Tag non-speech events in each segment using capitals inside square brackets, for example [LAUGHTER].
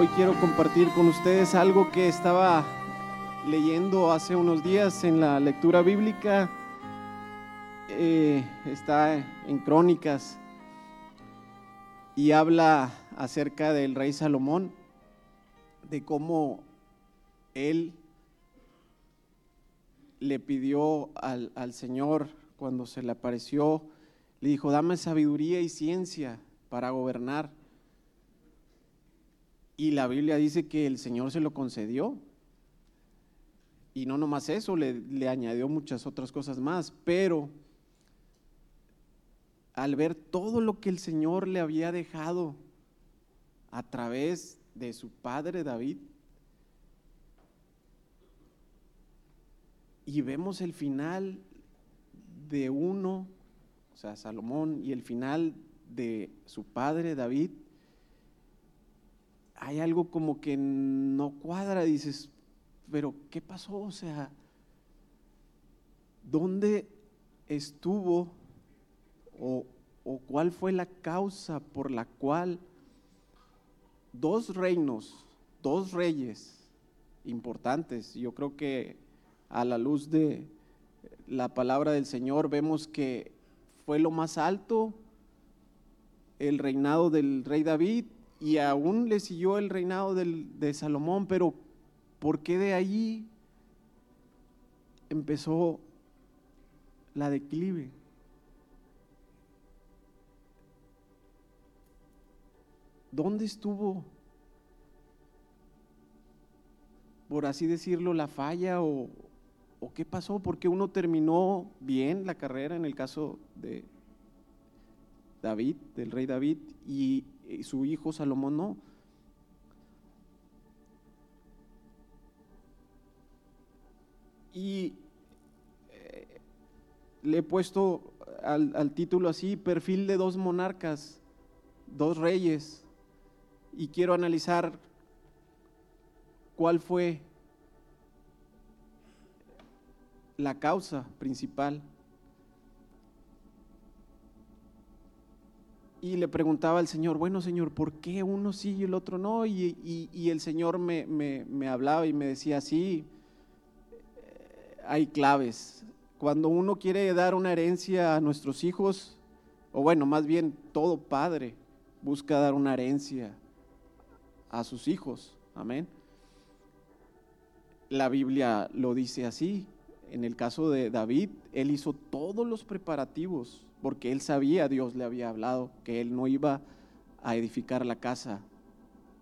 Hoy quiero compartir con ustedes algo que estaba leyendo hace unos días en la lectura bíblica. Eh, está en Crónicas y habla acerca del rey Salomón, de cómo él le pidió al, al Señor cuando se le apareció, le dijo, dame sabiduría y ciencia para gobernar. Y la Biblia dice que el Señor se lo concedió. Y no nomás eso, le, añadió muchas otras cosas más. Pero al ver todo lo que el Señor le había dejado a través de su padre David, y vemos el final de uno, o sea, Salomón, y el final de su padre David, hay algo como que no cuadra, dices, pero ¿qué pasó? O sea, ¿dónde estuvo o, o cuál fue la causa por la cual dos reinos, dos reyes importantes, yo creo que a la luz de la palabra del Señor vemos que fue lo más alto el reinado del rey David y aún le siguió el reinado del, de Salomón, pero ¿por qué de allí empezó la declive? ¿Dónde estuvo, por así decirlo, la falla o, qué pasó? ¿Por qué uno terminó bien la carrera en el caso de David, del rey David, y y su hijo Salomón no. Y eh, le he puesto al, al, título así, perfil de dos monarcas, dos reyes, y quiero analizar cuál fue la causa principal y le preguntaba al Señor, bueno Señor, ¿por qué uno sí y el otro no? Y, y, el Señor me, me, me, hablaba y me decía, sí, eh, hay claves. Cuando uno quiere dar una herencia a nuestros hijos, o bueno, más bien todo padre busca dar una herencia a sus hijos, amén. La Biblia lo dice así. En el caso de David, él hizo todos los preparativos porque él sabía, Dios le había hablado, que él no iba a edificar la casa,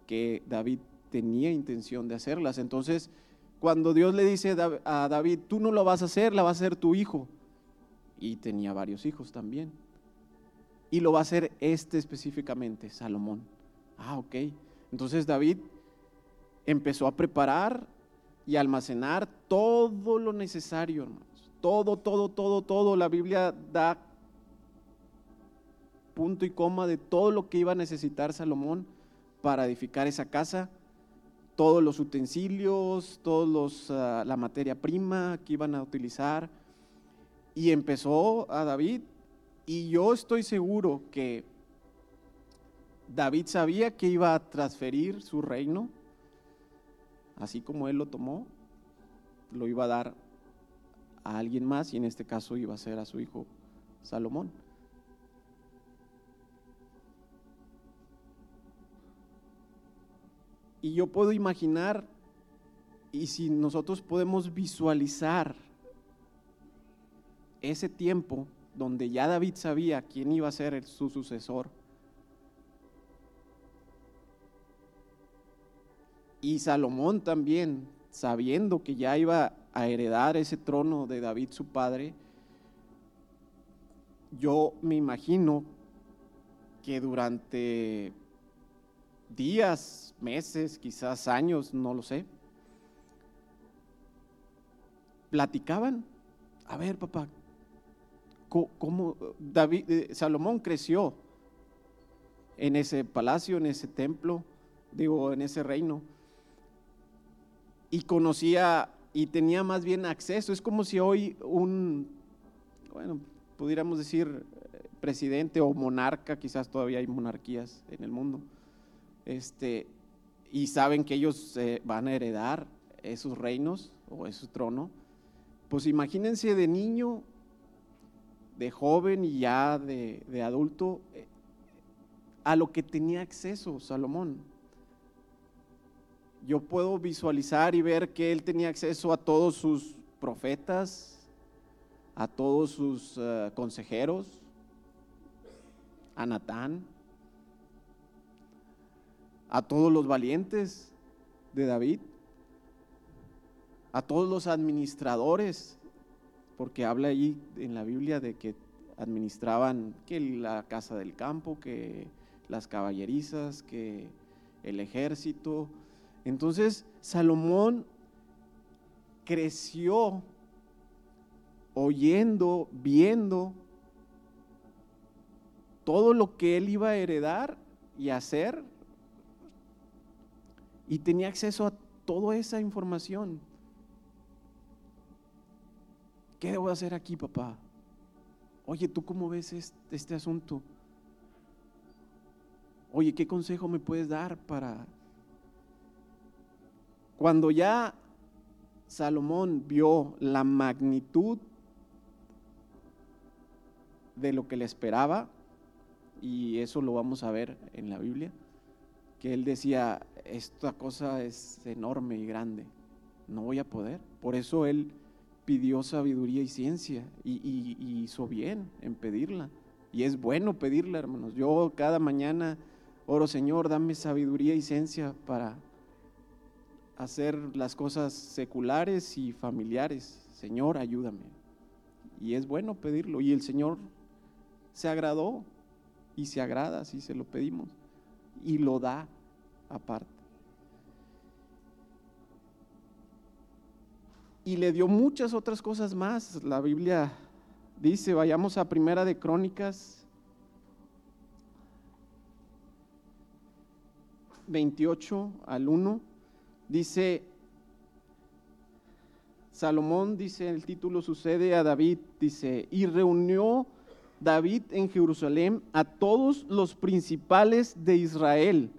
que David tenía intención de hacerlas. Entonces, cuando Dios le dice a David, tú no lo vas a hacer, la va a hacer tu hijo, y tenía varios hijos también, y lo va a hacer este específicamente, Salomón. Ah, ok. Entonces David empezó a preparar y almacenar todo lo necesario, hermanos. Todo, todo, todo, todo. La Biblia da punto y coma de todo lo que iba a necesitar Salomón para edificar esa casa, todos los utensilios, todos los, uh, la materia prima que iban a utilizar. Y empezó a David, y yo estoy seguro que David sabía que iba a transferir su reino, así como él lo tomó, lo iba a dar a alguien más, y en este caso iba a ser a su hijo Salomón. Y yo puedo imaginar, y si nosotros podemos visualizar ese tiempo donde ya David sabía quién iba a ser su sucesor, y Salomón también, sabiendo que ya iba a heredar ese trono de David su padre, yo me imagino que durante días, meses, quizás años, no lo sé. Platicaban, a ver papá, ¿cómo David, eh, Salomón creció en ese palacio, en ese templo, digo, en ese reino? Y conocía y tenía más bien acceso. Es como si hoy un, bueno, pudiéramos decir eh, presidente o monarca, quizás todavía hay monarquías en el mundo este, y saben que ellos eh, van a heredar esos reinos o ese trono, pues imagínense de niño, de joven y ya de, de adulto, eh, a lo que tenía acceso Salomón. Yo puedo visualizar y ver que él tenía acceso a todos sus profetas, a todos sus eh, consejeros, a Natán, a todos los valientes de David, a todos los administradores, porque habla allí en la Biblia de que administraban que la casa del campo, que las caballerizas, que el ejército. Entonces Salomón creció oyendo, viendo todo lo que él iba a heredar y hacer. Y tenía acceso a toda esa información. ¿Qué debo hacer aquí, papá? Oye, ¿tú cómo ves este, asunto? Oye, ¿qué consejo me puedes dar para... Cuando ya Salomón vio la magnitud de lo que le esperaba, y eso lo vamos a ver en la Biblia, que él decía, esta cosa es enorme y grande, no voy a poder. Por eso él pidió sabiduría y ciencia y, hizo bien en pedirla. Y es bueno pedirla, hermanos. Yo cada mañana oro, Señor, dame sabiduría y ciencia para hacer las cosas seculares y familiares. Señor, ayúdame. Y es bueno pedirlo. Y el Señor se agradó y se agrada si se lo pedimos y lo da aparte. Y le dio muchas otras cosas más. La Biblia dice, vayamos a Primera de Crónicas 28 al 1, dice, Salomón, dice el título, sucede a David, dice, y reunió David en Jerusalén a todos los principales de Israel,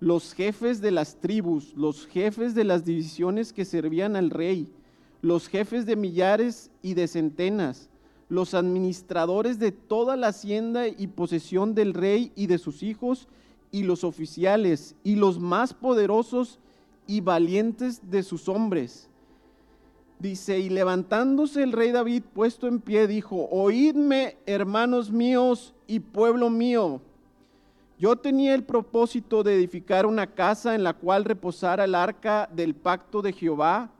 los jefes de las tribus, los jefes de las divisiones que servían al rey, los jefes de millares y de centenas, los administradores de toda la hacienda y posesión del rey y de sus hijos, y los oficiales, y los más poderosos y valientes de sus hombres Dice, y levantándose el rey David puesto en pie, dijo, oídme, hermanos míos y pueblo mío. Yo tenía el propósito de edificar una casa en la cual reposara el arca del pacto de Jehová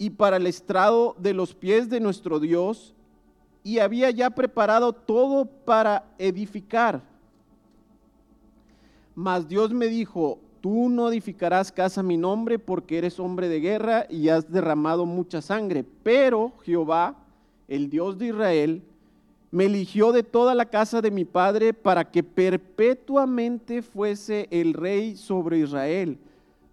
y para el estrado de los pies de nuestro Dios, y había ya preparado todo para edificar. Mas Dios me dijo, tú no edificarás casa a mi nombre porque eres hombre de guerra y has derramado mucha sangre. Pero Jehová, el Dios de Israel, me eligió de toda la casa de mi padre para que perpetuamente fuese el rey sobre Israel.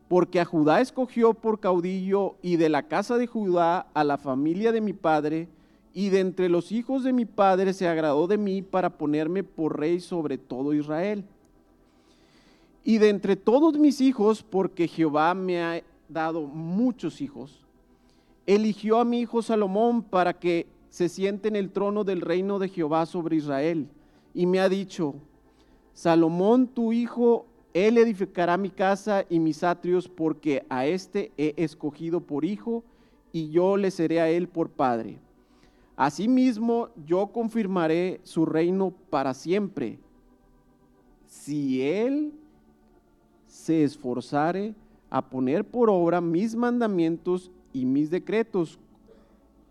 Porque a Judá escogió por caudillo y de la casa de Judá a la familia de mi padre, y de entre los hijos de mi padre se agradó de mí para ponerme por rey sobre todo Israel. Y de entre todos mis hijos, porque Jehová me ha dado muchos hijos, eligió a mi hijo Salomón para que se siente en el trono del reino de Jehová sobre Israel. Y me ha dicho, Salomón tu hijo, él edificará mi casa y mis atrios, porque a éste he escogido por hijo, y yo le seré a él por padre. Asimismo, yo confirmaré su reino para siempre. Si él se esforzare a poner por obra mis mandamientos y mis decretos,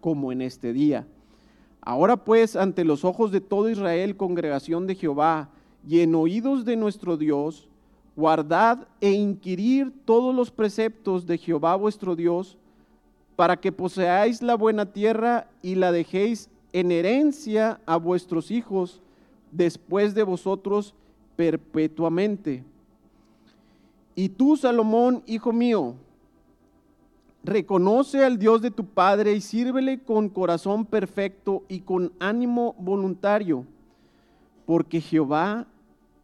como en este día. Ahora pues, ante los ojos de todo Israel, congregación de Jehová, y en oídos de nuestro Dios, guardad e inquirir todos los preceptos de Jehová vuestro Dios, para que poseáis la buena tierra y la dejéis en herencia a vuestros hijos después de vosotros perpetuamente. Y tú, Salomón, hijo mío, reconoce al Dios de tu Padre y sírvele con corazón perfecto y con ánimo voluntario, porque Jehová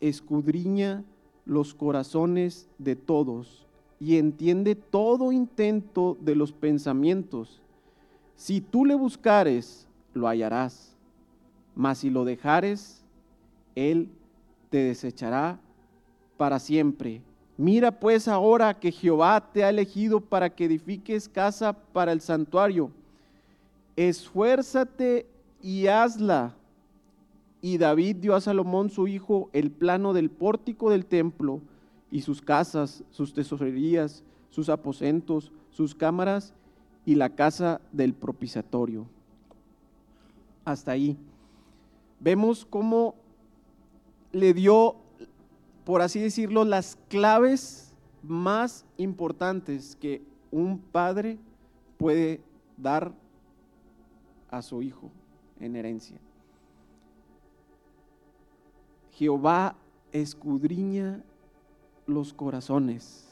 escudriña los corazones de todos y entiende todo intento de los pensamientos. Si tú le buscares, lo hallarás, mas si lo dejares, él te desechará para siempre. Mira pues ahora que Jehová te ha elegido para que edifiques casa para el santuario. Esfuérzate y hazla. Y David dio a Salomón su hijo el plano del pórtico del templo y sus casas, sus tesorerías, sus aposentos, sus cámaras y la casa del propiciatorio. Hasta ahí. Vemos cómo le dio, por así decirlo, las claves más importantes que un padre puede dar a su hijo en herencia. Jehová escudriña los corazones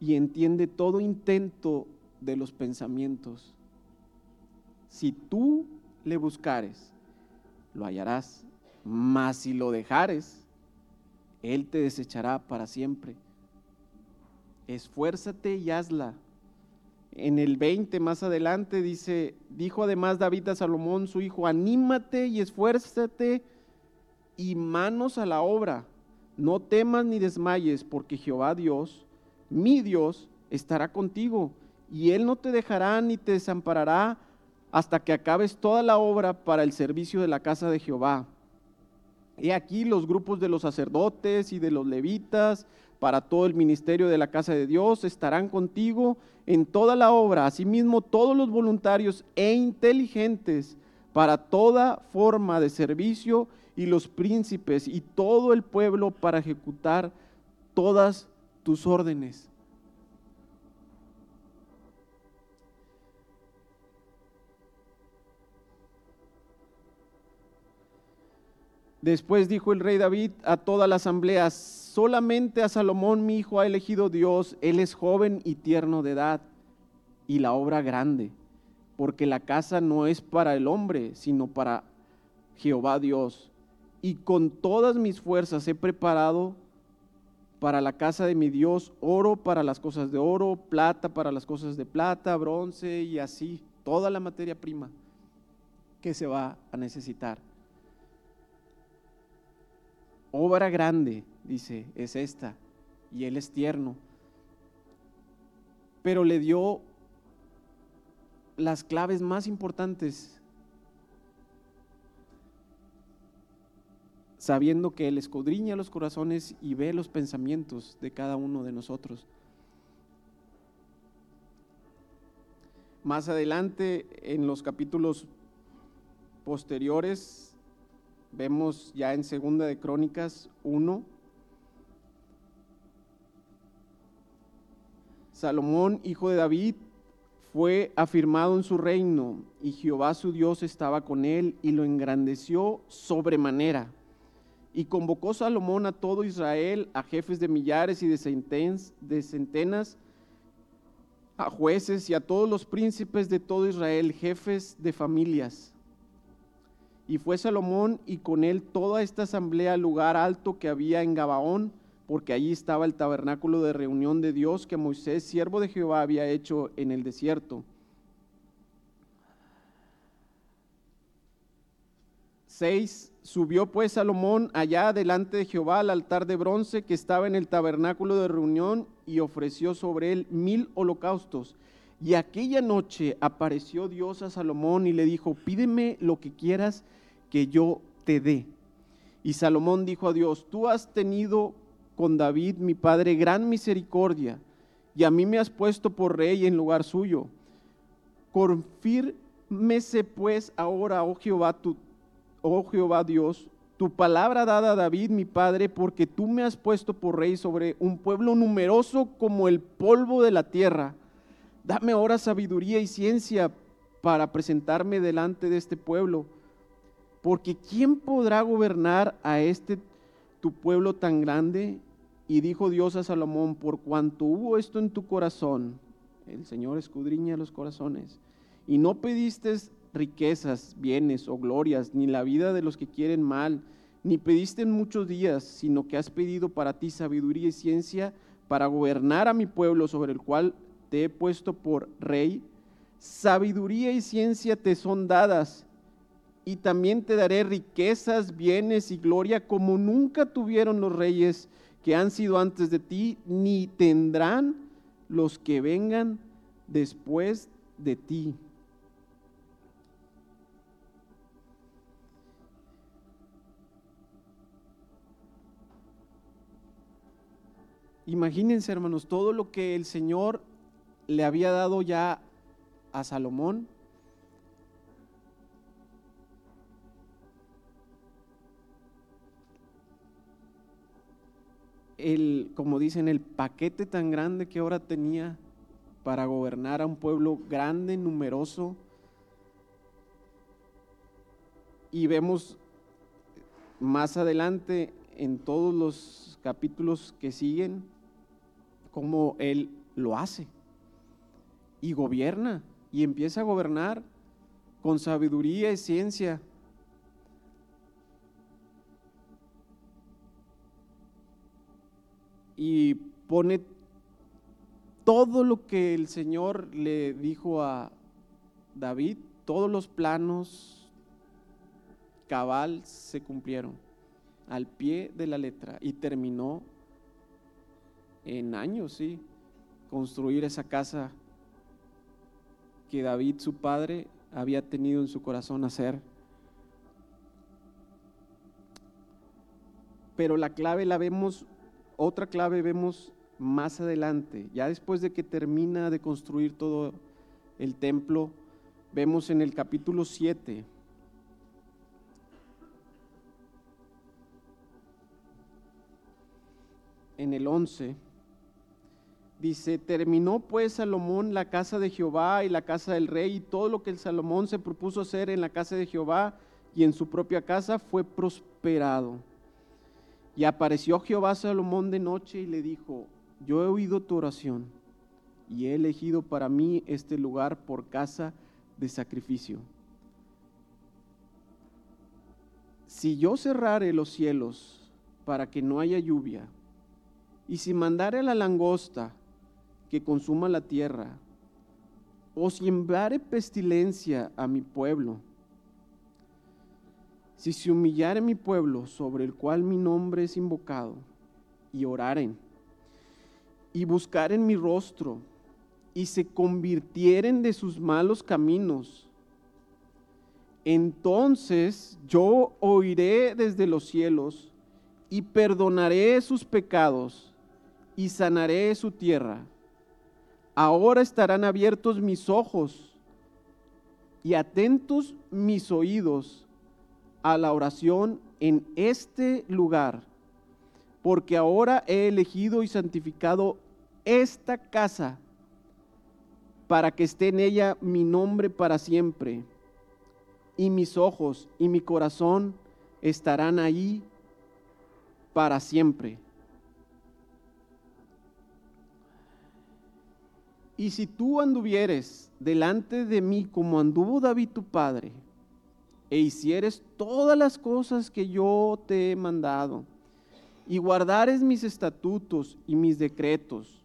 y entiende todo intento de los pensamientos. Si tú le buscares, lo hallarás, mas si lo dejares, Él te desechará para siempre. Esfuérzate y hazla. En el 20 más adelante dice, dijo además David a Salomón, su hijo, anímate y esfuérzate y manos a la obra. No temas ni desmayes, porque Jehová Dios, mi Dios, estará contigo, y Él no te dejará ni te desamparará hasta que acabes toda la obra para el servicio de la casa de Jehová. He aquí los grupos de los sacerdotes y de los levitas para todo el ministerio de la casa de Dios estarán contigo en toda la obra. Asimismo, todos los voluntarios e inteligentes para toda forma de servicio y los príncipes y todo el pueblo para ejecutar todas tus órdenes. Después dijo el rey David a toda la asamblea, solamente a Salomón mi hijo ha elegido Dios, él es joven y tierno de edad, y la obra grande, porque la casa no es para el hombre, sino para Jehová Dios. Y con todas mis fuerzas he preparado para la casa de mi Dios oro para las cosas de oro, plata para las cosas de plata, bronce y así, toda la materia prima que se va a necesitar obra grande, dice, es esta, y él es tierno. Pero le dio las claves más importantes, sabiendo que él escudriña los corazones y ve los pensamientos de cada uno de nosotros. Más adelante, en los capítulos posteriores, Vemos ya en Segunda de Crónicas 1. Salomón, hijo de David, fue afirmado en su reino y Jehová su Dios estaba con él y lo engrandeció sobremanera. Y convocó Salomón a todo Israel, a jefes de millares y de, de centenas, a jueces y a todos los príncipes de todo Israel, jefes de familias y fue Salomón y con él toda esta asamblea al lugar alto que había en Gabaón, porque allí estaba el tabernáculo de reunión de Dios que Moisés, siervo de Jehová, había hecho en el desierto. 6. Subió pues Salomón allá delante de Jehová al altar de bronce que estaba en el tabernáculo de reunión y ofreció sobre él mil holocaustos. Y aquella noche apareció Dios a Salomón y le dijo, pídeme lo que quieras que yo te dé. Y Salomón dijo a Dios, tú has tenido con David, mi padre, gran misericordia, y a mí me has puesto por rey en lugar suyo. Confírmese pues ahora, oh Jehová, tu, oh Jehová Dios, tu palabra dada a David, mi padre, porque tú me has puesto por rey sobre un pueblo numeroso como el polvo de la tierra. Dame ahora sabiduría y ciencia para presentarme delante de este pueblo porque ¿quién podrá gobernar a este tu pueblo tan grande? Y dijo Dios a Salomón, por cuanto hubo esto en tu corazón, el Señor escudriña los corazones, y no pediste riquezas, bienes o glorias, ni la vida de los que quieren mal, ni pediste en muchos días, sino que has pedido para ti sabiduría y ciencia para gobernar a mi pueblo sobre el cual te he puesto por rey. Sabiduría y ciencia te son dadas, y también te daré riquezas, bienes y gloria como nunca tuvieron los reyes que han sido antes de ti, ni tendrán los que vengan después de ti. Imagínense, hermanos, todo lo que el Señor le había dado ya a Salomón. El, como dicen, el paquete tan grande que ahora tenía para gobernar a un pueblo grande, numeroso. Y vemos más adelante en todos los capítulos que siguen, cómo Él lo hace y gobierna y empieza a gobernar con sabiduría y ciencia. Y pone todo lo que el Señor le dijo a David, todos los planos cabal se cumplieron al pie de la letra y terminó en años, sí, construir esa casa que David, su padre, había tenido en su corazón hacer. Pero la clave la vemos, otra clave vemos más adelante, ya después de que termina de construir todo el templo, vemos en el capítulo 7, en el 11, Dice, terminó pues Salomón la casa de Jehová y la casa del rey y todo lo que Salomón se propuso hacer en la casa de Jehová y en su propia casa fue prosperado. Y apareció Jehová Salomón de noche y le dijo, yo he oído tu oración y he elegido para mí este lugar por casa de sacrificio. Si yo cerrare los cielos para que no haya lluvia, y si mandare la langosta que consuma la tierra, o si enviare pestilencia a mi pueblo, si se humillare mi pueblo sobre el cual mi nombre es invocado, y oraren, y buscaren mi rostro, y se convirtieren de sus malos caminos, entonces yo oiré desde los cielos y perdonaré sus pecados y sanaré su tierra. Ahora estarán abiertos mis ojos y atentos mis oídos a la oración en este lugar, porque ahora he elegido y santificado esta casa para que esté en ella mi nombre para siempre, y mis ojos y mi corazón estarán ahí para siempre. Y si tú anduvieres delante de mí como anduvo David tu padre, e hicieres todas las cosas que yo te he mandado, y guardares mis estatutos y mis decretos,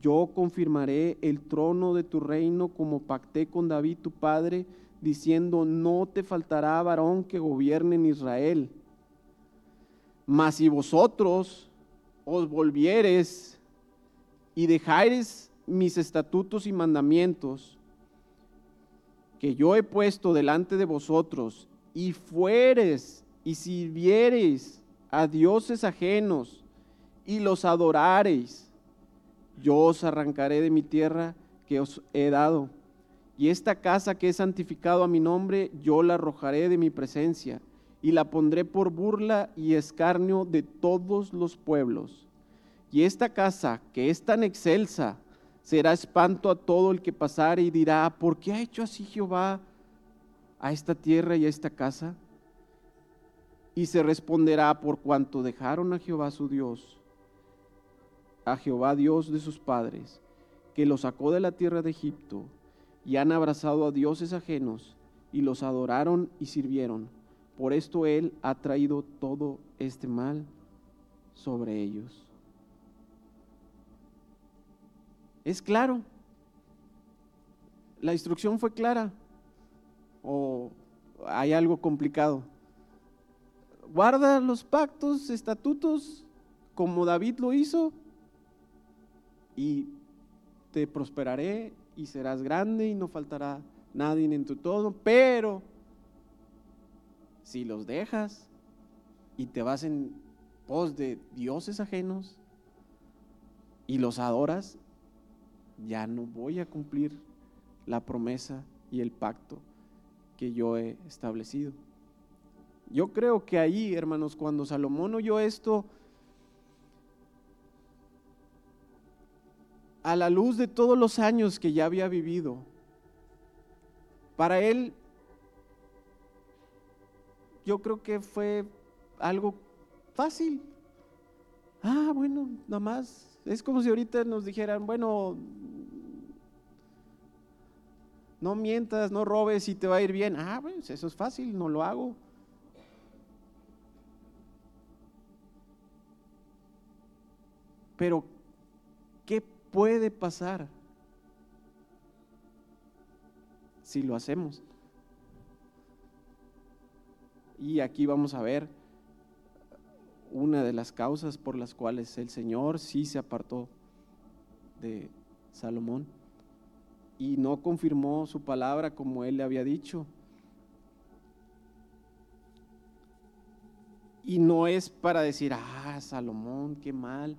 yo confirmaré el trono de tu reino como pacté con David tu padre, diciendo, no te faltará varón que gobierne en Israel. Mas si vosotros os volvieres y dejares mis estatutos y mandamientos que yo he puesto delante de vosotros, y fueres y sirviereis a dioses ajenos y los adorareis, yo os arrancaré de mi tierra que os he dado. Y esta casa que he santificado a mi nombre, yo la arrojaré de mi presencia y la pondré por burla y escarnio de todos los pueblos. Y esta casa que es tan excelsa, será espanto a todo el que pasare y dirá, ¿por qué ha hecho así Jehová a esta tierra y a esta casa? Y se responderá por cuanto dejaron a Jehová su Dios, a Jehová Dios de sus padres, que los sacó de la tierra de Egipto, y han abrazado a dioses ajenos, y los adoraron y sirvieron. Por esto Él ha traído todo este mal sobre ellos. Es claro. La instrucción fue clara. ¿O hay algo complicado? Guarda los pactos, estatutos, como David lo hizo, y te prosperaré y serás grande y no faltará nadie en tu todo, pero si los dejas y te vas en pos de dioses ajenos y los adoras, ya no voy a cumplir la promesa y el pacto que yo he establecido. Yo creo que ahí, hermanos, cuando Salomón oyó esto, a la luz de todos los años que ya había vivido, para él yo creo que fue algo fácil. Ah, bueno, nada más. Es como si ahorita nos dijeran, bueno, no mientas, no robes y te va a ir bien. Ah, pues eso es fácil, no lo hago. Pero, ¿qué puede pasar si lo hacemos? Y aquí vamos a ver una de las causas por las cuales el Señor sí se apartó de Salomón y no confirmó su palabra como él le había dicho. Y no es para decir, ah, Salomón, qué mal,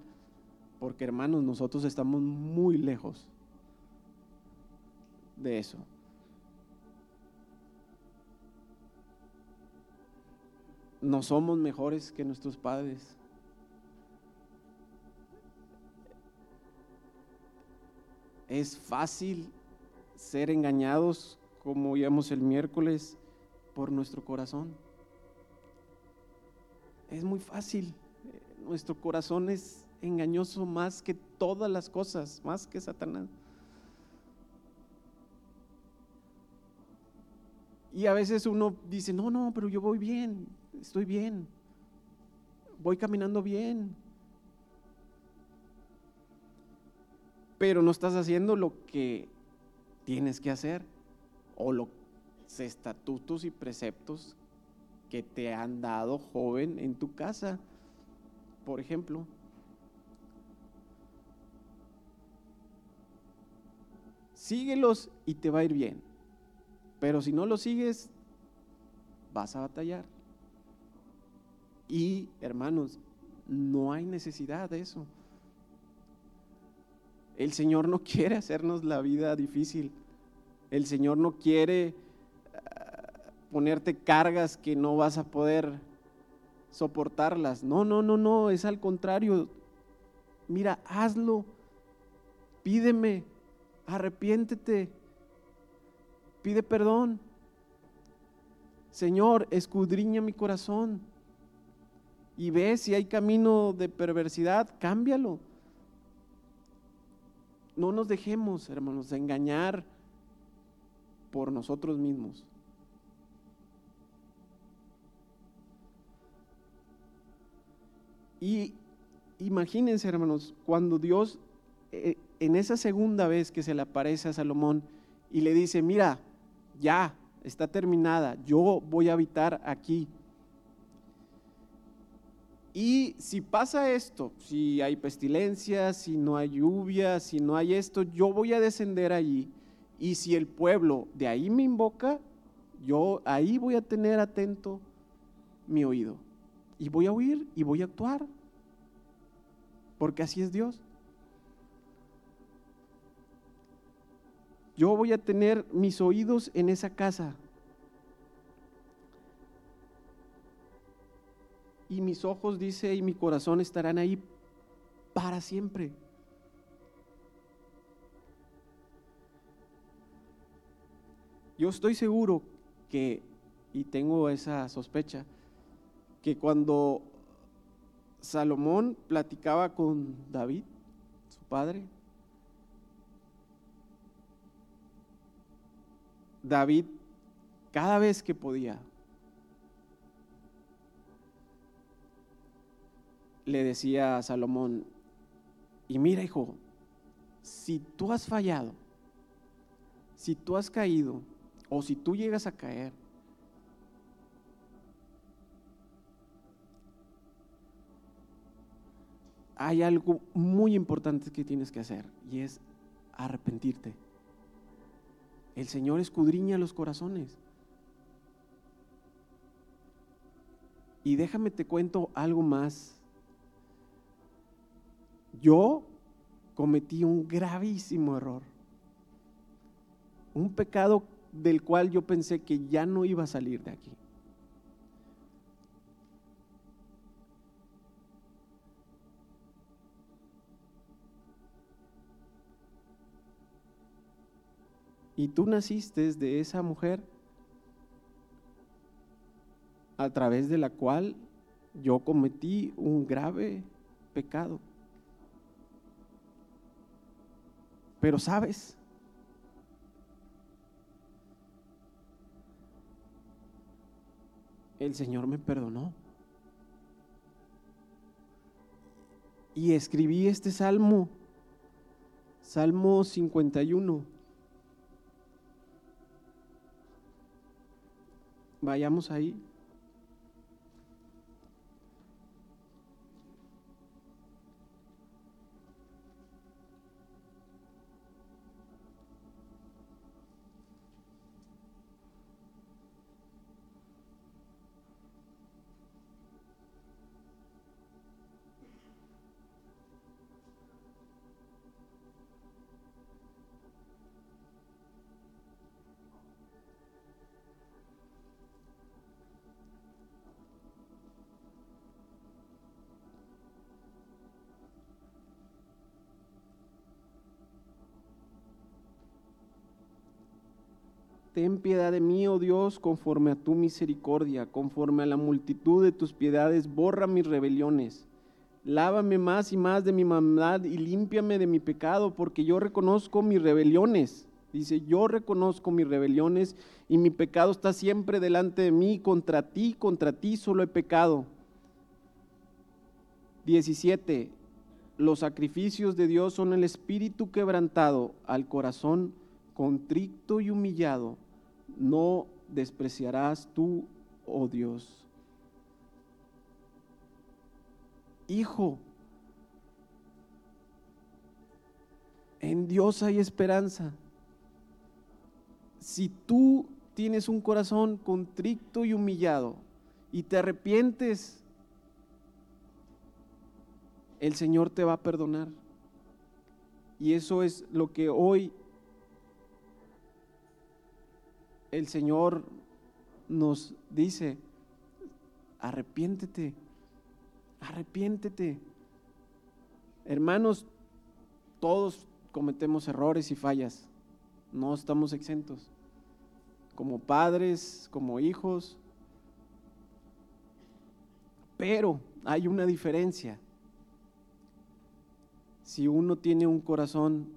porque hermanos, nosotros estamos muy lejos de eso. No somos mejores que nuestros padres. Es fácil ser engañados, como vimos el miércoles, por nuestro corazón. Es muy fácil. Nuestro corazón es engañoso más que todas las cosas, más que Satanás. Y a veces uno dice, no, no, pero yo voy bien estoy bien, voy caminando bien. Pero no estás haciendo lo que tienes que hacer o los estatutos y preceptos que te han dado joven en tu casa, por ejemplo. Síguelos y te va a ir bien. Pero si no los sigues, vas a batallar. Y hermanos, no hay necesidad de eso. El Señor no [LAUGHS] quiere hacernos la vida difícil. El Señor no quiere ah, ponerte cargas que no vas a poder soportarlas. No, no, no, no, es al contrario. Mira, hazlo. Pídeme, arrepiéntete. Pide perdón. Señor, escudriña mi corazón y ve si hay camino de perversidad, cámbialo. No nos dejemos, hermanos, de engañar por nosotros mismos. Y imagínense, hermanos, cuando Dios eh, en esa segunda vez que se le aparece a Salomón y le dice, mira, ya está terminada, yo voy a habitar aquí. Y si pasa esto, si hay pestilencia, si no hay lluvia, si no hay esto, yo voy a descender allí. Y si el pueblo de ahí me invoca, yo ahí voy a tener atento mi oído. Y voy a oír y voy a actuar. Porque así es Dios. Yo voy a tener mis oídos en esa casa. Y mis ojos, dice, y mi corazón estarán ahí para siempre. Yo estoy seguro que, y tengo esa sospecha, que cuando Salomón platicaba con David, su padre, David, cada vez que podía, le decía a Salomón, y mira hijo, si tú has fallado, si tú has caído o si tú llegas a caer, hay algo muy importante que tienes que hacer y es arrepentirte. El Señor escudriña los corazones. Y déjame te cuento algo más. Yo cometí un gravísimo error. Un pecado del cual yo pensé que ya no iba a salir de aquí. Y tú naciste de esa mujer a través de la cual yo cometí un grave pecado. Pero sabes, el Señor me perdonó. Y escribí este salmo, Salmo 51. Vayamos ahí. Ten piedad de mí, oh Dios, conforme a tu misericordia, conforme a la multitud de tus piedades, borra mis rebeliones. Lávame más y más de mi maldad y límpiame de mi pecado, porque yo reconozco mis rebeliones. Dice, yo reconozco mis rebeliones y mi pecado está siempre delante de mí. Contra ti, contra ti solo he pecado. 17. Los sacrificios de Dios son el espíritu quebrantado, al corazón contrito y humillado no despreciarás tú, oh Dios. Hijo, en Dios hay esperanza. Si tú tienes un corazón contrito y humillado y te arrepientes, el Señor te va a perdonar. Y eso es lo que hoy el Señor nos dice, arrepiéntete, arrepiéntete. Hermanos, todos cometemos errores y fallas, no estamos exentos. Como padres, como hijos. Pero hay una diferencia. Si uno tiene un corazón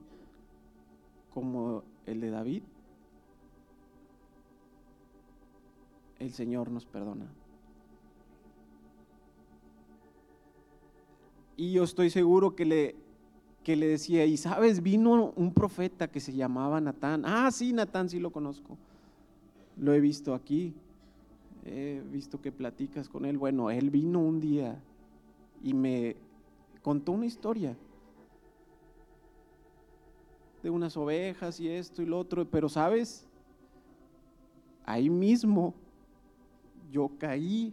como el de David, el Señor nos perdona. Y yo estoy seguro que le, que le decía, y sabes, vino un profeta que se llamaba Natán. Ah, sí, Natán, sí lo conozco. Lo he visto aquí. He visto que platicas con él. Bueno, él vino un día y me contó una historia de unas ovejas y esto y lo otro, pero sabes, ahí mismo yo caí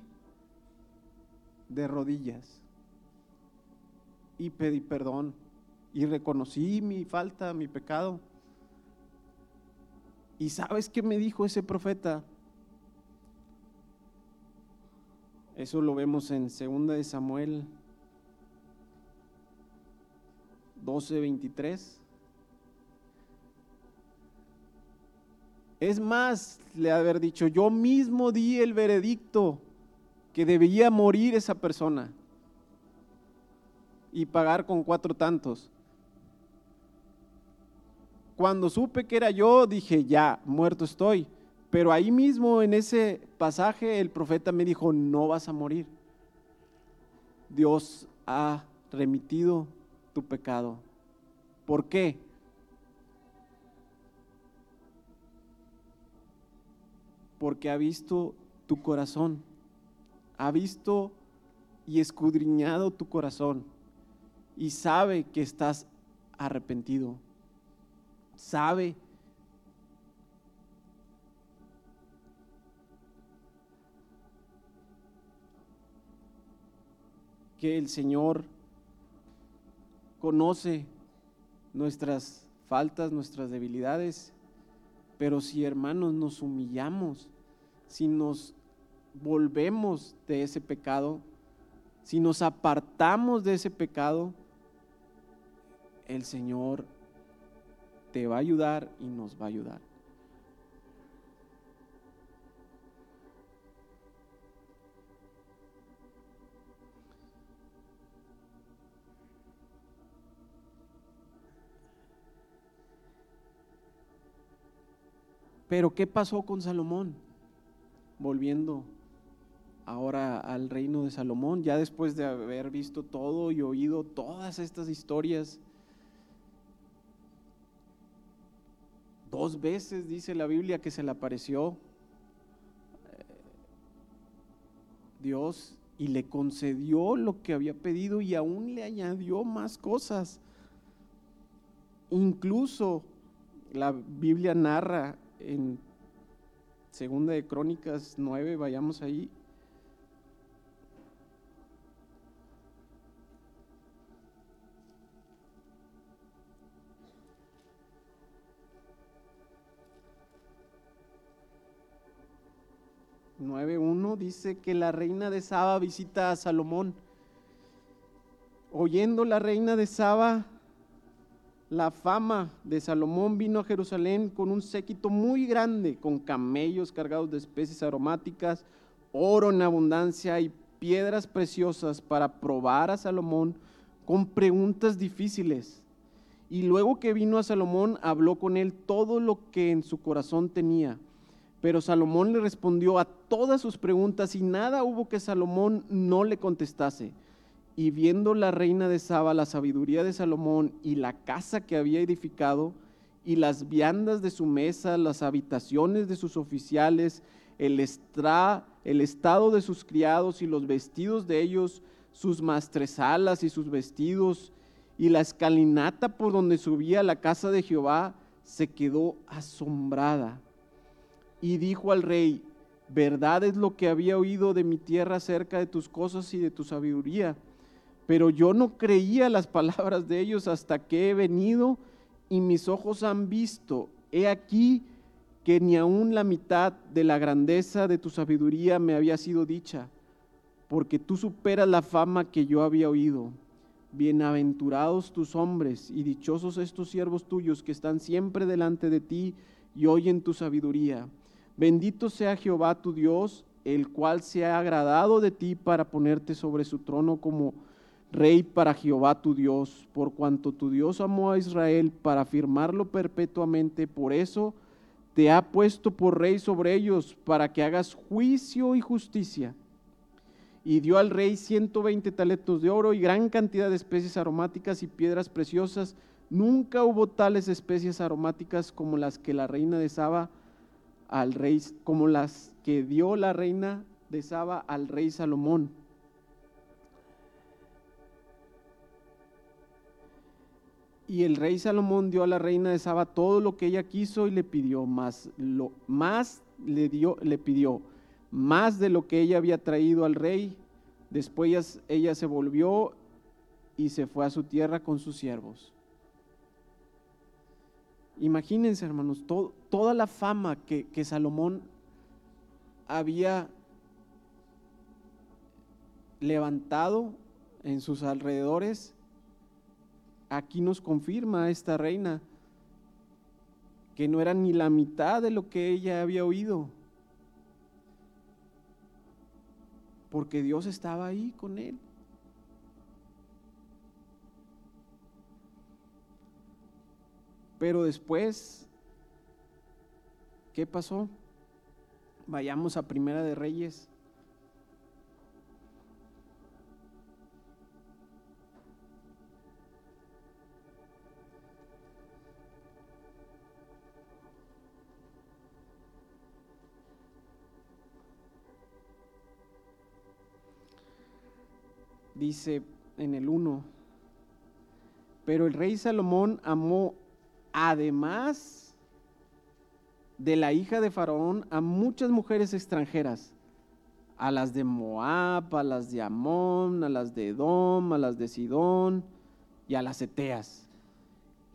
de rodillas y pedí perdón y reconocí mi falta, mi pecado. ¿Y sabes qué me dijo ese profeta? Eso lo vemos en 2 de Samuel 12, 23. Es más, le haber dicho, yo mismo di el veredicto que debía morir esa persona y pagar con cuatro tantos. Cuando supe que era yo, dije, ya, muerto estoy. Pero ahí mismo en ese pasaje el profeta me dijo, no vas a morir. Dios ha remitido tu pecado. ¿Por qué? Porque ha visto tu corazón, ha visto y escudriñado tu corazón y sabe que estás arrepentido, sabe que el Señor conoce nuestras faltas, nuestras debilidades, pero si hermanos nos humillamos, si nos volvemos de ese pecado, si nos apartamos de ese pecado, el Señor te va a ayudar y nos va a ayudar. Pero ¿qué pasó con Salomón? Volviendo ahora al reino de Salomón, ya después de haber visto todo y oído todas estas historias, dos veces dice la Biblia que se le apareció eh, Dios y le concedió lo que había pedido y aún le añadió más cosas. Incluso la Biblia narra en Segunda de Crónicas 9, vayamos ahí. uno dice que la reina de Saba visita a Salomón. Oyendo la reina de Saba la fama de Salomón vino a Jerusalén con un séquito muy grande, con camellos cargados de especies aromáticas, oro en abundancia y piedras preciosas para probar a Salomón con preguntas difíciles. Y luego que vino a Salomón, habló con él todo lo que en su corazón tenía. Pero Salomón le respondió a todas sus preguntas y nada hubo que Salomón no le contestase. Y viendo la reina de Saba la sabiduría de Salomón y la casa que había edificado, y las viandas de su mesa, las habitaciones de sus oficiales, el, el estado de sus criados y los vestidos de ellos, sus mastresalas y sus vestidos, y la escalinata por donde subía la casa de Jehová, se quedó asombrada. Y dijo al rey, verdad es lo que había oído de mi tierra acerca de tus cosas y de tu sabiduría pero yo no creía las palabras de ellos hasta que he venido y mis ojos han visto. He aquí que ni aun la mitad de la grandeza de tu sabiduría me había sido dicha, porque tú superas la fama que yo había oído. Bienaventurados tus hombres y dichosos estos siervos tuyos que están siempre delante de ti y oyen tu sabiduría. Bendito sea Jehová tu Dios, el cual se ha agradado de ti para ponerte sobre su trono como Rey para Jehová tu Dios, por cuanto tu Dios amó a Israel para afirmarlo perpetuamente, por eso te ha puesto por rey sobre ellos, para que hagas juicio y justicia. Y dio al rey 120 talentos de oro y gran cantidad de especies aromáticas y piedras preciosas. Nunca hubo tales especies aromáticas como las que la reina de Saba al rey, como las que dio la reina de Saba al rey Salomón Y el rey Salomón dio a la reina de Saba todo lo que ella quiso y le pidió, más, lo, más le, dio, le pidió, más de lo que ella había traído al rey. Después ella, se volvió y se fue a su tierra con sus siervos. Imagínense, hermanos, toda la fama que, que Salomón había levantado en sus alrededores aquí nos confirma esta reina que no era ni la mitad de lo que ella había oído. Porque Dios estaba ahí con él. Pero después, ¿qué pasó? Vayamos a Primera de Reyes dice en el 1, pero el rey Salomón amó además de la hija de Faraón a muchas mujeres extranjeras, a las de Moab, a las de Amón, a las de Edom, a las de Sidón y a las Eteas,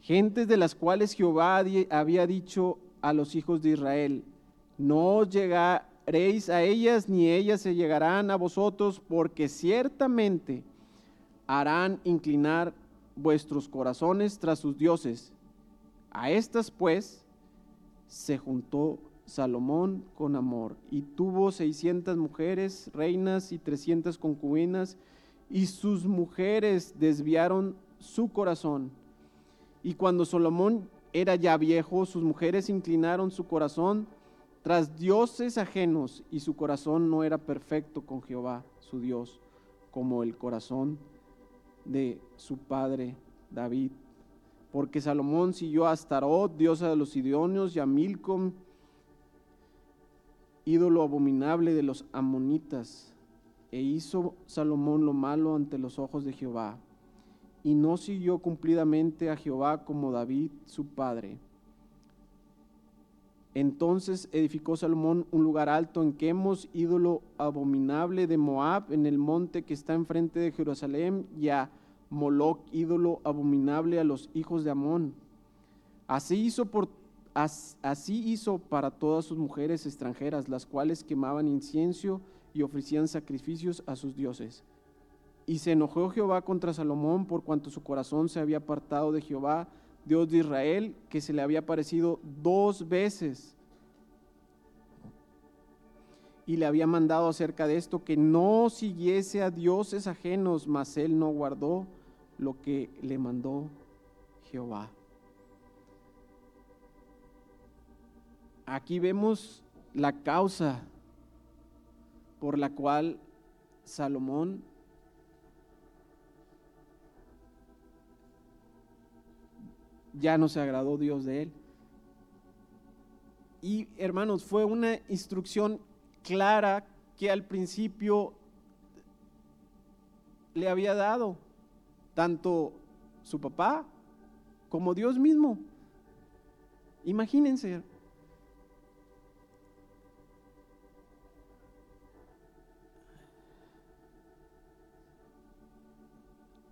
gentes de las cuales Jehová había dicho a los hijos de Israel, no os a ellas ni ellas se llegarán a vosotros, porque ciertamente harán inclinar vuestros corazones tras sus dioses. A estas pues se juntó Salomón con amor y tuvo seiscientas mujeres, reinas y trescientas concubinas, y sus mujeres desviaron su corazón. Y cuando Salomón era ya viejo, sus mujeres inclinaron su corazón tras dioses ajenos, y su corazón no era perfecto con Jehová, su Dios, como el corazón de su padre David. Porque Salomón siguió a Astarot, diosa de los Sidonios, y a Milcom, ídolo abominable de los amonitas. E hizo Salomón lo malo ante los ojos de Jehová, y no siguió cumplidamente a Jehová como David su padre. Entonces edificó Salomón un lugar alto en Quemos, ídolo abominable de Moab, en el monte que está enfrente de Jerusalén, y a Moloch, ídolo abominable a los hijos de Amón. Así hizo, por, así hizo para todas sus mujeres extranjeras, las cuales quemaban incienso y ofrecían sacrificios a sus dioses. Y se enojó Jehová contra Salomón por cuanto su corazón se había apartado de Jehová, Dios de Israel, que se le había parecido dos veces. Y le había mandado acerca de esto que no siguiese a dioses ajenos, mas él no guardó lo que le mandó Jehová. Aquí vemos la causa por la cual Salomón ya no se agradó Dios de él. Y hermanos, fue una instrucción clara que al principio le había dado tanto su papá como Dios mismo. Imagínense.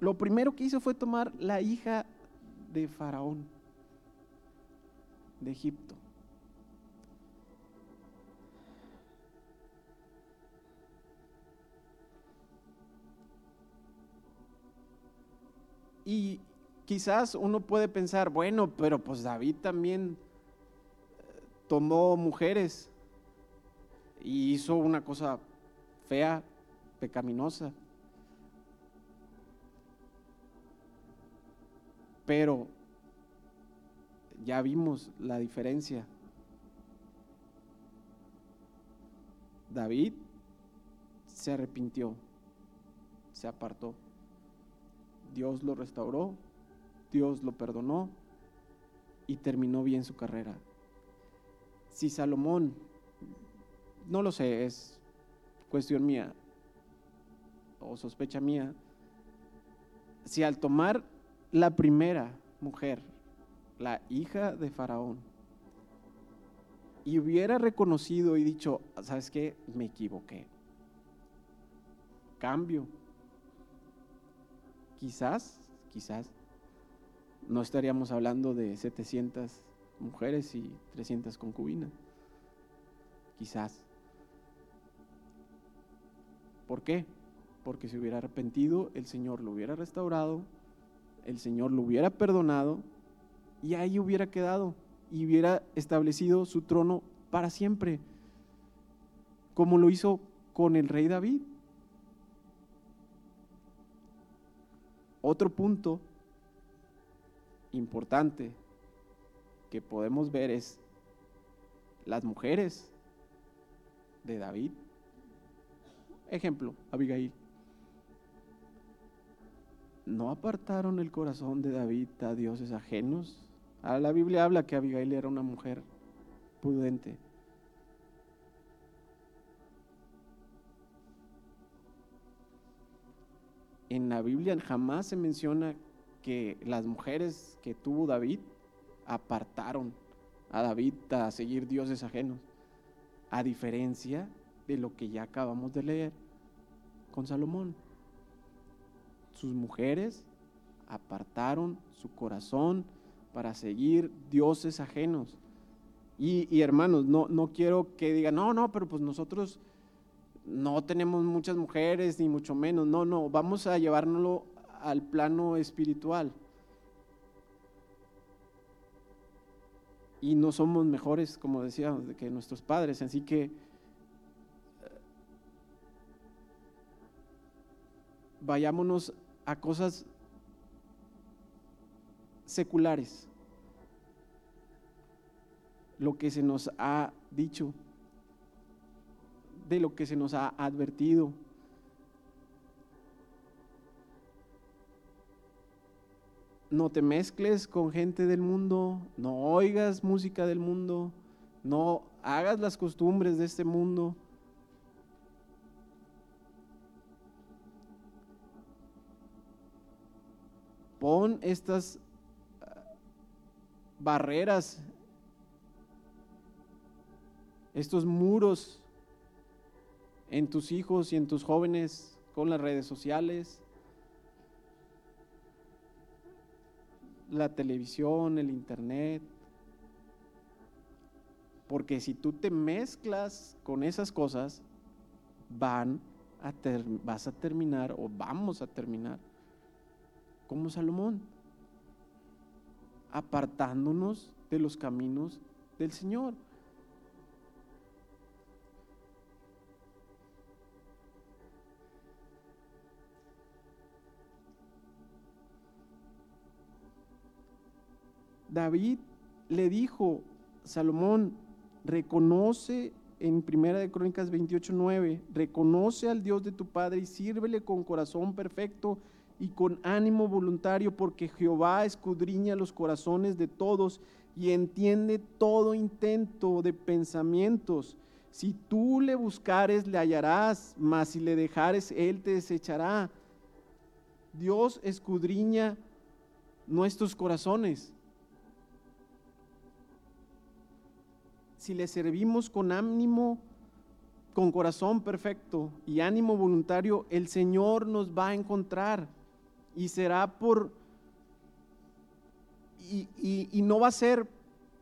Lo primero que hizo fue tomar la hija de Faraón, de Egipto. Y quizás uno puede pensar, bueno, pero pues David también eh, tomó mujeres y hizo una cosa fea, pecaminosa. Pero ya vimos la diferencia. David se arrepintió, se apartó. Dios lo restauró, Dios lo perdonó y terminó bien su carrera. Si Salomón, no lo sé, es cuestión mía o sospecha mía, si al tomar la primera mujer, la hija de Faraón, y hubiera reconocido y dicho, ¿sabes qué? Me equivoqué. Cambio quizás, quizás, no estaríamos hablando de 700 mujeres y 300 concubinas. Quizás. ¿Por qué? Porque si hubiera arrepentido, el Señor lo hubiera restaurado, el Señor lo hubiera perdonado y ahí hubiera quedado y hubiera establecido su trono para siempre, como lo hizo con el rey David. Otro punto importante que podemos ver es las mujeres de David. Ejemplo, Abigail. No apartaron el corazón de David a dioses ajenos. Ahora la Biblia habla que Abigail era una mujer prudente. en la Biblia jamás se menciona que las mujeres que tuvo David apartaron a David a seguir dioses ajenos, a diferencia de lo que ya acabamos de leer con Salomón. Sus mujeres apartaron su corazón para seguir dioses ajenos. Y, hermanos, no, no quiero que digan, no, no, pero pues nosotros no tenemos muchas mujeres, ni mucho menos. No, no, vamos a llevárnoslo al plano espiritual. Y no somos mejores, como decíamos, que nuestros padres. Así que eh, vayámonos a cosas seculares. Lo que se nos ha dicho de lo que se nos ha advertido. No te mezcles con gente del mundo, no oigas música del mundo, no hagas las costumbres de este mundo. Pon estas ah, barreras, estos muros en tus hijos y en tus jóvenes con las redes sociales, la televisión, el internet. Porque si tú te mezclas con esas cosas, van a vas a terminar o vamos a terminar como Salomón, apartándonos de los caminos del Señor. David le dijo, Salomón, reconoce en Primera de Crónicas 28:9, reconoce al Dios de tu padre y sírvele con corazón perfecto y con ánimo voluntario, porque Jehová escudriña los corazones de todos y entiende todo intento de pensamientos. Si tú le buscares, le hallarás, mas si le dejares, él te desechará. Dios escudriña nuestros corazones. si le servimos con ánimo, con corazón perfecto y ánimo voluntario, el Señor nos va a encontrar y será por, y, no va a ser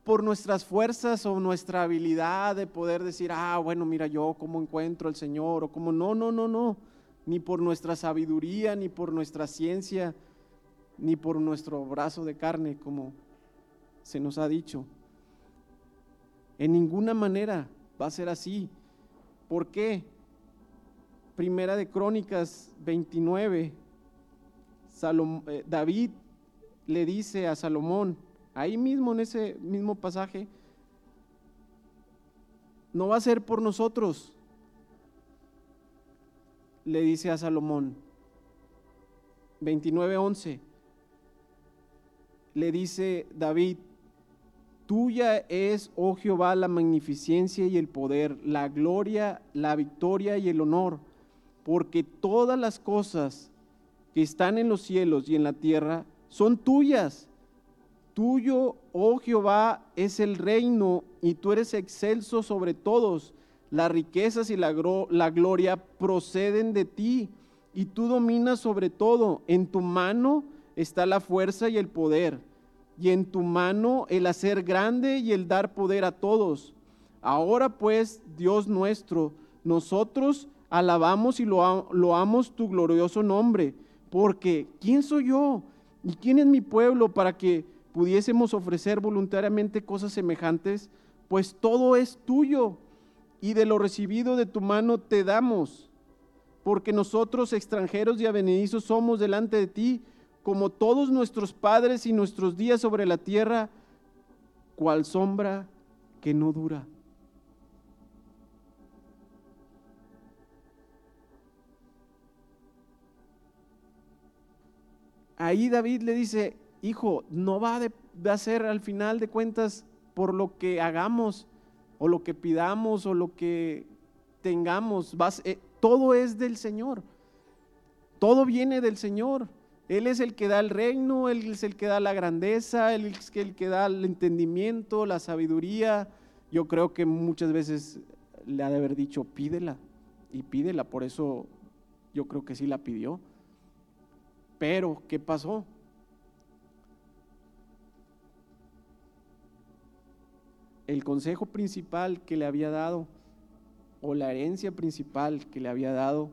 por nuestras fuerzas o nuestra habilidad de poder decir, ah, bueno, mira yo cómo encuentro al Señor, o cómo no, no, no, no, ni por nuestra sabiduría, ni por nuestra ciencia, ni por nuestro brazo de carne, como se nos ha dicho. En ninguna manera va a ser así. ¿Por qué? Primera de Crónicas 29, eh, David le dice a Salomón, ahí mismo en ese mismo pasaje, no va a ser por nosotros, le dice a Salomón, 29.11, le dice David, Tuya es, oh Jehová, la magnificencia y el poder, la gloria, la victoria y el honor, porque todas las cosas que están en los cielos y en la tierra son tuyas. Tuyo, oh Jehová, es el reino y tú eres excelso sobre todos. Las riquezas y la, la gloria proceden de ti y tú dominas sobre todo. En tu mano está la fuerza y el poder y en tu mano el hacer grande y el dar poder a todos. Ahora pues, Dios nuestro, nosotros alabamos y lo, loamos tu glorioso nombre, porque ¿quién soy yo? ¿Y quién es mi pueblo para que pudiésemos ofrecer voluntariamente cosas semejantes? Pues todo es tuyo y de lo recibido de tu mano te damos, porque nosotros extranjeros y avenidizos somos delante de ti como todos nuestros padres y nuestros días sobre la tierra, cual sombra que no dura. Ahí David le dice, hijo, no va a ser al final de cuentas por lo que hagamos o lo que pidamos o lo que tengamos, eh, todo es del Señor. Todo viene del Señor. Él es el que da el reino, Él es el que da la grandeza, Él es el que da el entendimiento, la sabiduría. Yo creo que muchas veces le ha de haber dicho, pídela y pídela. Por eso yo creo que sí la pidió. Pero, ¿qué pasó? El consejo principal que le había dado, o la herencia principal que le había dado,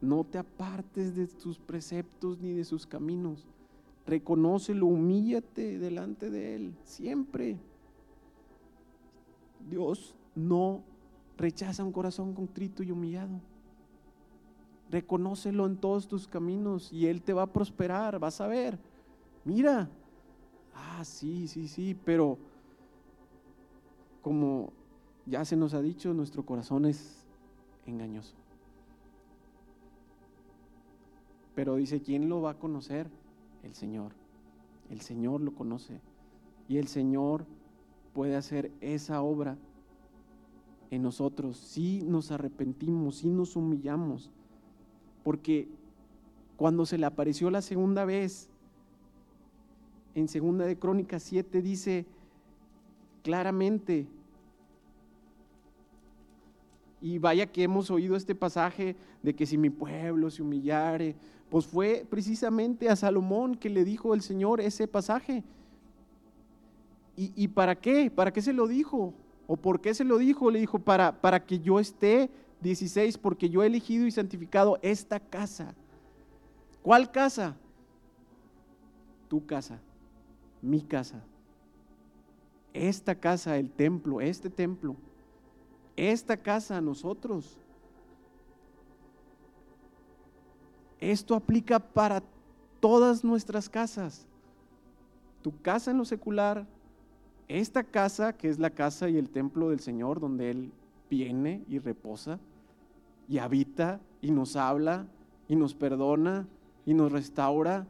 no te apartes de tus preceptos ni de sus caminos. Reconócelo, humíllate delante de Él, siempre. Dios no rechaza un corazón contrito y humillado. Reconócelo en todos tus caminos y Él te va a prosperar, vas a ver. Mira, ah, sí, sí, sí, pero como ya se nos ha dicho, nuestro corazón es engañoso. Pero dice, ¿quién lo va a conocer? El Señor. El Señor lo conoce. Y el Señor puede hacer esa obra en nosotros si nos arrepentimos, si nos humillamos. Porque cuando se le apareció la segunda vez, en segunda de Crónicas 7 dice claramente, y vaya que hemos oído este pasaje de que si mi pueblo se humillare, pues fue precisamente a Salomón que le dijo el Señor ese pasaje. ¿Y, para qué? ¿Para qué se lo dijo? ¿O por qué se lo dijo? Le dijo, para, para que yo esté, 16, porque yo he elegido y santificado esta casa. ¿Cuál casa? Tu casa, mi casa. Esta casa, el templo, este templo. Esta casa, nosotros. Esto aplica para todas nuestras casas. Tu casa en lo secular, esta casa que es la casa y el templo del Señor donde Él viene y reposa y habita y nos habla y nos perdona y nos restaura.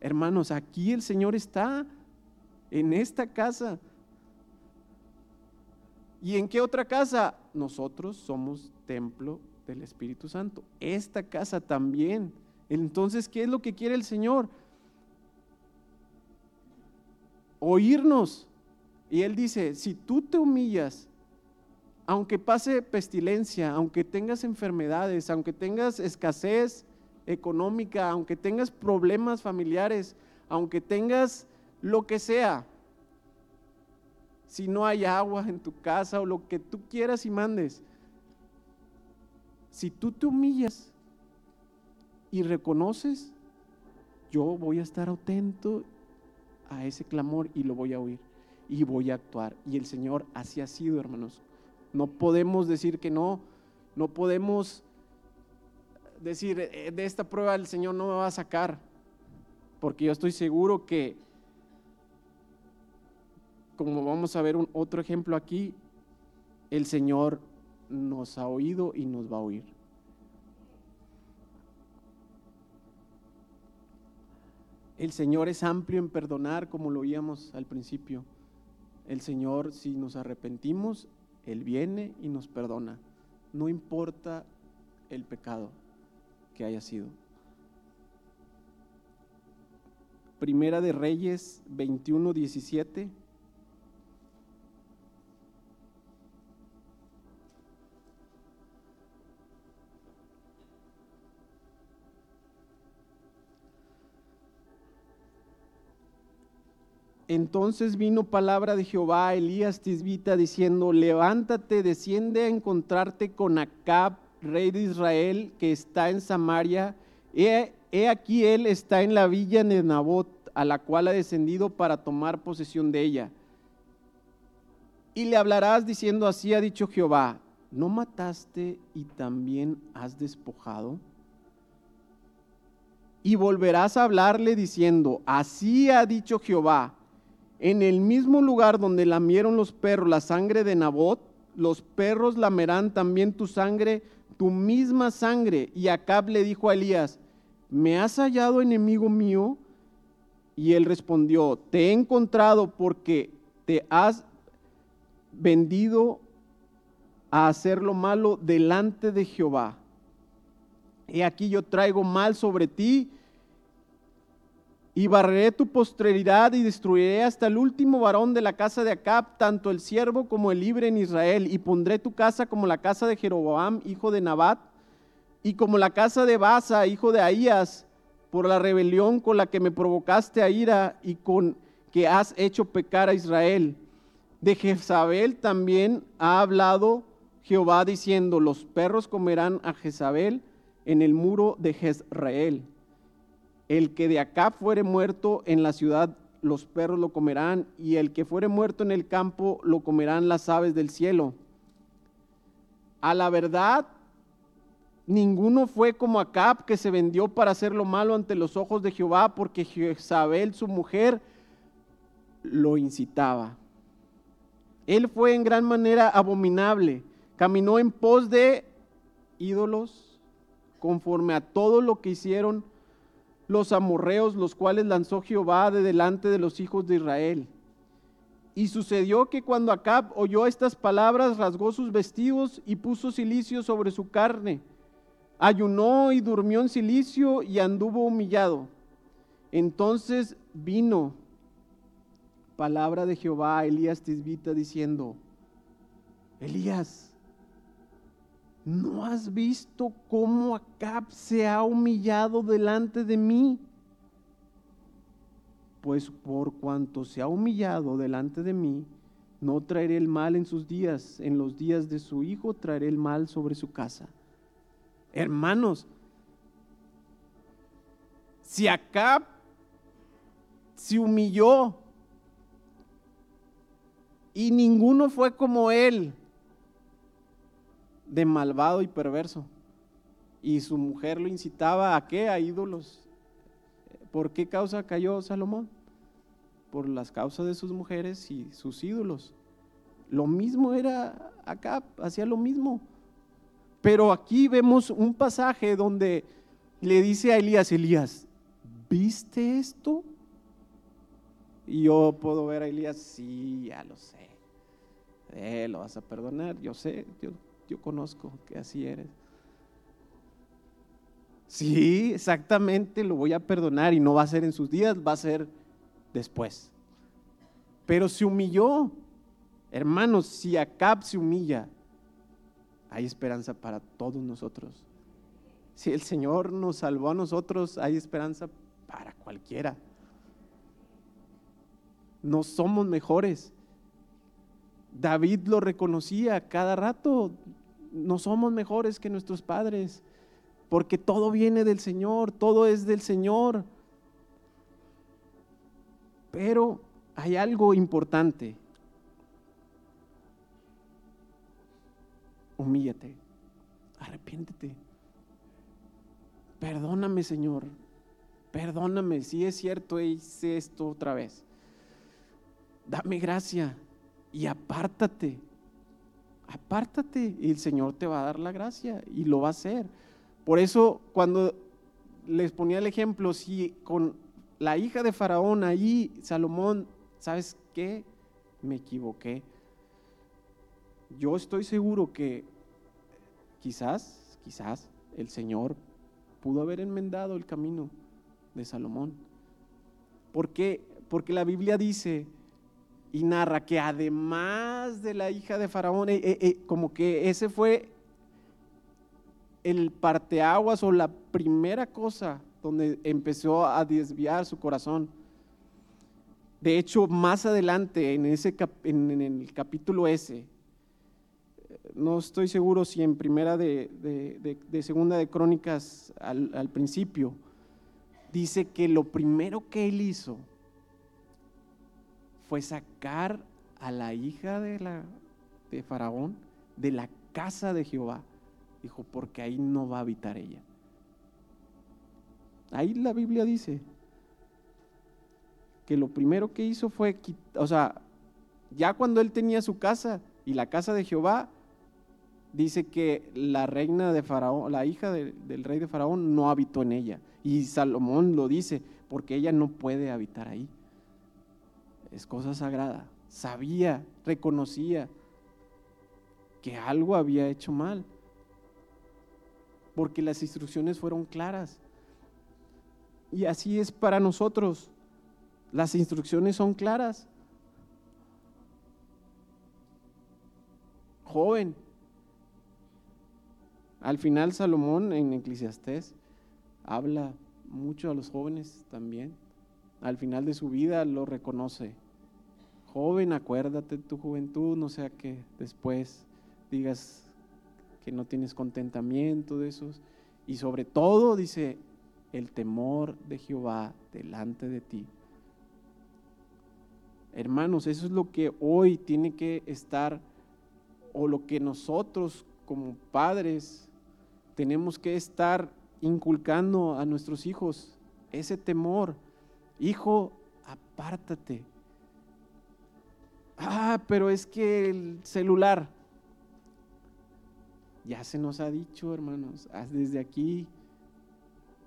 Hermanos, aquí el Señor está en esta casa. ¿Y en qué otra casa? Nosotros somos templo del Espíritu Santo. Esta casa también. Entonces, ¿qué es lo que quiere el Señor? Oírnos. Y Él dice, si tú te humillas, aunque pase pestilencia, aunque tengas enfermedades, aunque tengas escasez económica, aunque tengas problemas familiares, aunque tengas lo que sea, si no hay agua en tu casa o lo que tú quieras y mandes, si tú te humillas y reconoces, yo voy a estar atento a ese clamor y lo voy a oír y voy a actuar. Y el Señor así ha sido, hermanos. No podemos decir que no, no podemos decir, eh, de esta prueba el Señor no me va a sacar, porque yo estoy seguro que, como vamos a ver un otro ejemplo aquí, el Señor nos ha oído y nos va a oír. El Señor es amplio en perdonar, como lo oíamos al principio. El Señor, si nos arrepentimos, Él viene y nos perdona. No importa el pecado que haya sido. Primera de Reyes 21, 17. Entonces vino palabra de Jehová a Elías Tisbita diciendo, levántate, desciende a encontrarte con Acab, rey de Israel, que está en Samaria. He, he, aquí él está en la villa de Nabot, a la cual ha descendido para tomar posesión de ella. Y le hablarás diciendo, así ha dicho Jehová, ¿no mataste y también has despojado? Y volverás a hablarle diciendo, así ha dicho Jehová, en el mismo lugar donde lamieron los perros la sangre de Nabot, los perros lamerán también tu sangre, tu misma sangre. Y Acab le dijo a Elías, ¿me has hallado enemigo mío? Y él respondió, te he encontrado porque te has vendido a hacer lo malo delante de Jehová. He aquí yo traigo mal sobre ti y barreré tu posteridad y destruiré hasta el último varón de la casa de Acab, tanto el siervo como el libre en Israel, y pondré tu casa como la casa de Jeroboam, hijo de Nabat, y como la casa de Basa, hijo de Ahías, por la rebelión con la que me provocaste a ira y con que has hecho pecar a Israel. De Jezabel también ha hablado Jehová diciendo, los perros comerán a Jezabel en el muro de Jezreel el que de acá fuere muerto en la ciudad, los perros lo comerán, y el que fuere muerto en el campo, lo comerán las aves del cielo. A la verdad, ninguno fue como Acab, que se vendió para hacer lo malo ante los ojos de Jehová, porque Jezabel, su mujer, lo incitaba. Él fue en gran manera abominable, caminó en pos de ídolos, conforme a todo lo que hicieron los amorreos, los cuales lanzó Jehová de delante de los hijos de Israel. Y sucedió que cuando Acab oyó estas palabras, rasgó sus vestidos y puso silicio sobre su carne. Ayunó y durmió en silicio y anduvo humillado. Entonces vino palabra de Jehová a Elías Tisbita diciendo, Elías, ¿No has visto cómo Acab se ha humillado delante de mí? Pues por cuanto se ha humillado delante de mí, no traeré el mal en sus días, en los días de su hijo traeré el mal sobre su casa. Hermanos, si Acab se humilló y ninguno fue como él, de malvado y perverso. Y su mujer lo incitaba a qué? A ídolos. ¿Por qué causa cayó Salomón? Por las causas de sus mujeres y sus ídolos. Lo mismo era acá, hacía lo mismo. Pero aquí vemos un pasaje donde le dice a Elías, Elías, ¿viste esto? Y yo puedo ver a Elías, sí, ya lo sé. Eh, lo vas a perdonar, yo sé, yo conozco que así eres. Sí, exactamente, lo voy a perdonar y no va a ser en sus días, va a ser después. Pero se humilló. Hermanos, si Acab se humilla, hay esperanza para todos nosotros. Si el Señor nos salvó a nosotros, hay esperanza para cualquiera. No somos mejores. David lo reconocía cada rato no somos mejores que nuestros padres, porque todo viene del Señor, todo es del Señor. Pero hay algo importante. Humíllate, arrepiéntete. Perdóname, Señor. Perdóname si es cierto, hice esto otra vez. Dame gracia y apártate apártate y el Señor te va a dar la gracia y lo va a hacer. Por eso cuando les ponía el ejemplo, si con la hija de Faraón ahí, Salomón, ¿sabes qué? Me equivoqué. Yo estoy seguro que quizás, quizás el Señor pudo haber enmendado el camino de Salomón. ¿Por qué? Porque la Biblia dice y narra que además de la hija de Faraón, eh, eh, eh, como que ese fue el parteaguas o la primera cosa donde empezó a desviar su corazón. De hecho, más adelante, en, ese en, el capítulo ese, no estoy seguro si en primera de, segunda de crónicas al principio, dice que lo primero que él hizo fue sacar a la hija de, Faraón de la casa de Jehová. Dijo, porque ahí no va a habitar ella. Ahí la Biblia dice que lo primero que hizo fue, o sea, ya cuando él tenía su casa y la casa de Jehová, dice que la reina de Faraón, la hija del rey de Faraón, no habitó en ella. Y Salomón lo dice, porque ella no puede habitar ahí es cosa sagrada. Sabía, reconocía que algo había hecho mal. porque las instrucciones fueron claras. Y así es para nosotros. Las instrucciones son claras. Joven. Al final Salomón en Eclesiastés habla mucho a los jóvenes también. Al final de su vida lo reconoce. Joven, acuérdate de tu juventud, no sea que después digas que no tienes contentamiento de esos. Y sobre todo, dice, el temor de Jehová delante de ti. Hermanos, eso es lo que hoy tiene que estar, o lo que nosotros como padres tenemos que estar inculcando a nuestros hijos, ese temor. Hijo, apártate. Ah, pero es que el celular, ya se nos ha dicho, hermanos, desde aquí,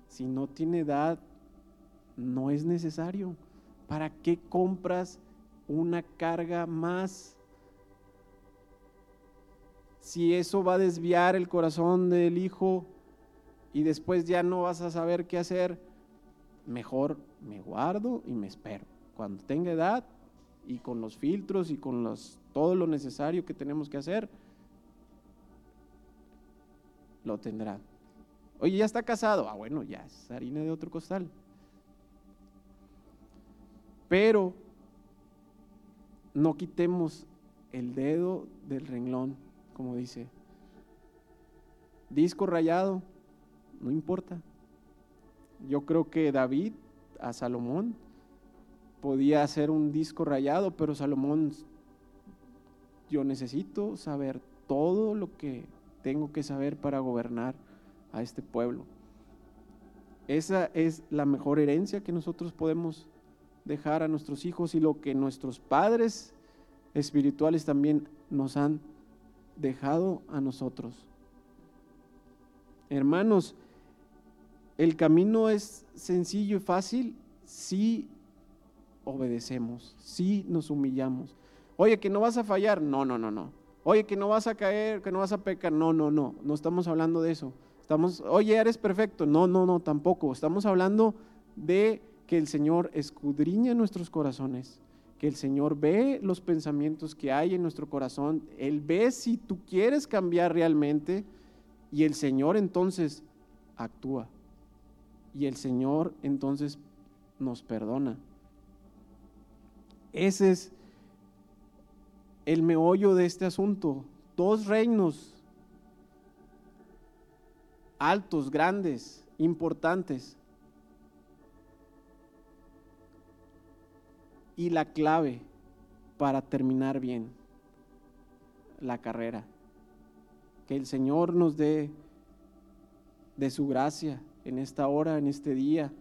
si no tiene edad, no es necesario. ¿Para qué compras una carga más? Si eso va a desviar el corazón del hijo y después ya no vas a saber qué hacer, mejor me guardo y me espero. Cuando tenga edad y con los filtros y con los, todo lo necesario que tenemos que hacer, lo tendrá. Oye, ya está casado. Ah, bueno, ya es harina de otro costal. Pero no quitemos el dedo del renglón, como dice. Disco rayado, no importa. Yo creo que David a Salomón podía hacer un disco rayado, pero Salomón, yo necesito saber todo lo que tengo que saber para gobernar a este pueblo. Esa es la mejor herencia que nosotros podemos dejar a nuestros hijos y lo que nuestros padres espirituales también nos han dejado a nosotros. Hermanos, el camino es sencillo y fácil si obedecemos, si nos humillamos. Oye, que no vas a fallar, no, no, no, no. Oye, que no vas a caer, que no vas a pecar, no, no, no. No estamos hablando de eso. Estamos, oye, eres perfecto. No, no, no, tampoco. Estamos hablando de que el Señor escudriña nuestros corazones, que el Señor ve los pensamientos que hay en nuestro corazón, Él ve si tú quieres cambiar realmente y el Señor entonces actúa. Y el Señor entonces nos perdona. Ese es el meollo de este asunto. Dos reinos altos, grandes, importantes. Y la clave para terminar bien la carrera. Que el Señor nos dé de su gracia en esta hora, en este día.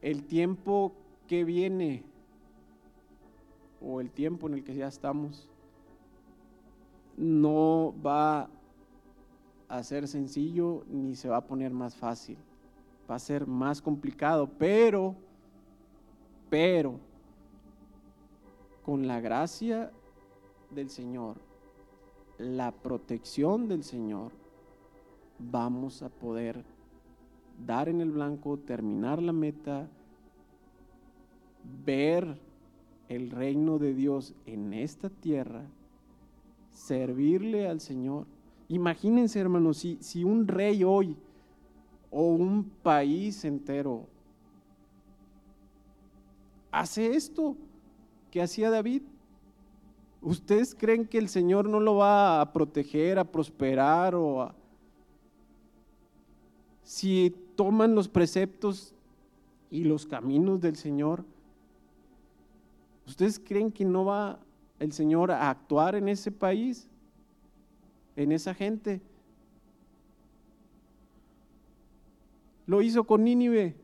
El tiempo que viene o el tiempo en el que ya estamos no va a ser sencillo ni se va a poner más fácil. Va a ser más complicado, pero, pero, con la gracia del Señor, la protección del Señor, vamos a poder dar en el blanco, terminar la meta, ver el reino de Dios en esta tierra, servirle al Señor. Imagínense, hermanos, si, si un rey hoy o un país entero hace esto que hacía David, ¿ustedes creen que el Señor no lo va a proteger, a prosperar o a... Si toman los preceptos y los caminos del Señor, ¿ustedes creen que no va el Señor a actuar en ese país? en esa gente. Lo hizo con Nínive.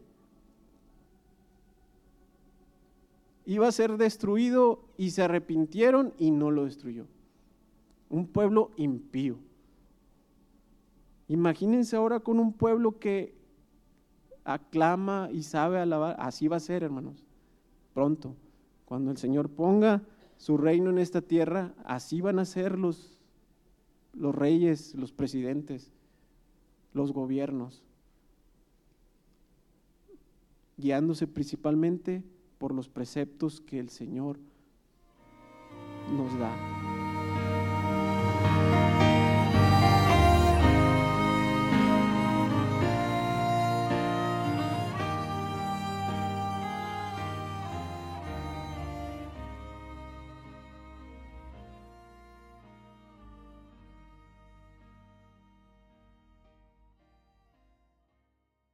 Iba a ser destruido y se arrepintieron y no lo destruyó. Un pueblo impío. Imagínense ahora con un pueblo que aclama y sabe alabar. Así va a ser, hermanos. Pronto. Cuando el Señor ponga su reino en esta tierra, así van a ser los los reyes, los presidentes, los gobiernos, guiándose principalmente por los preceptos que el Señor nos da.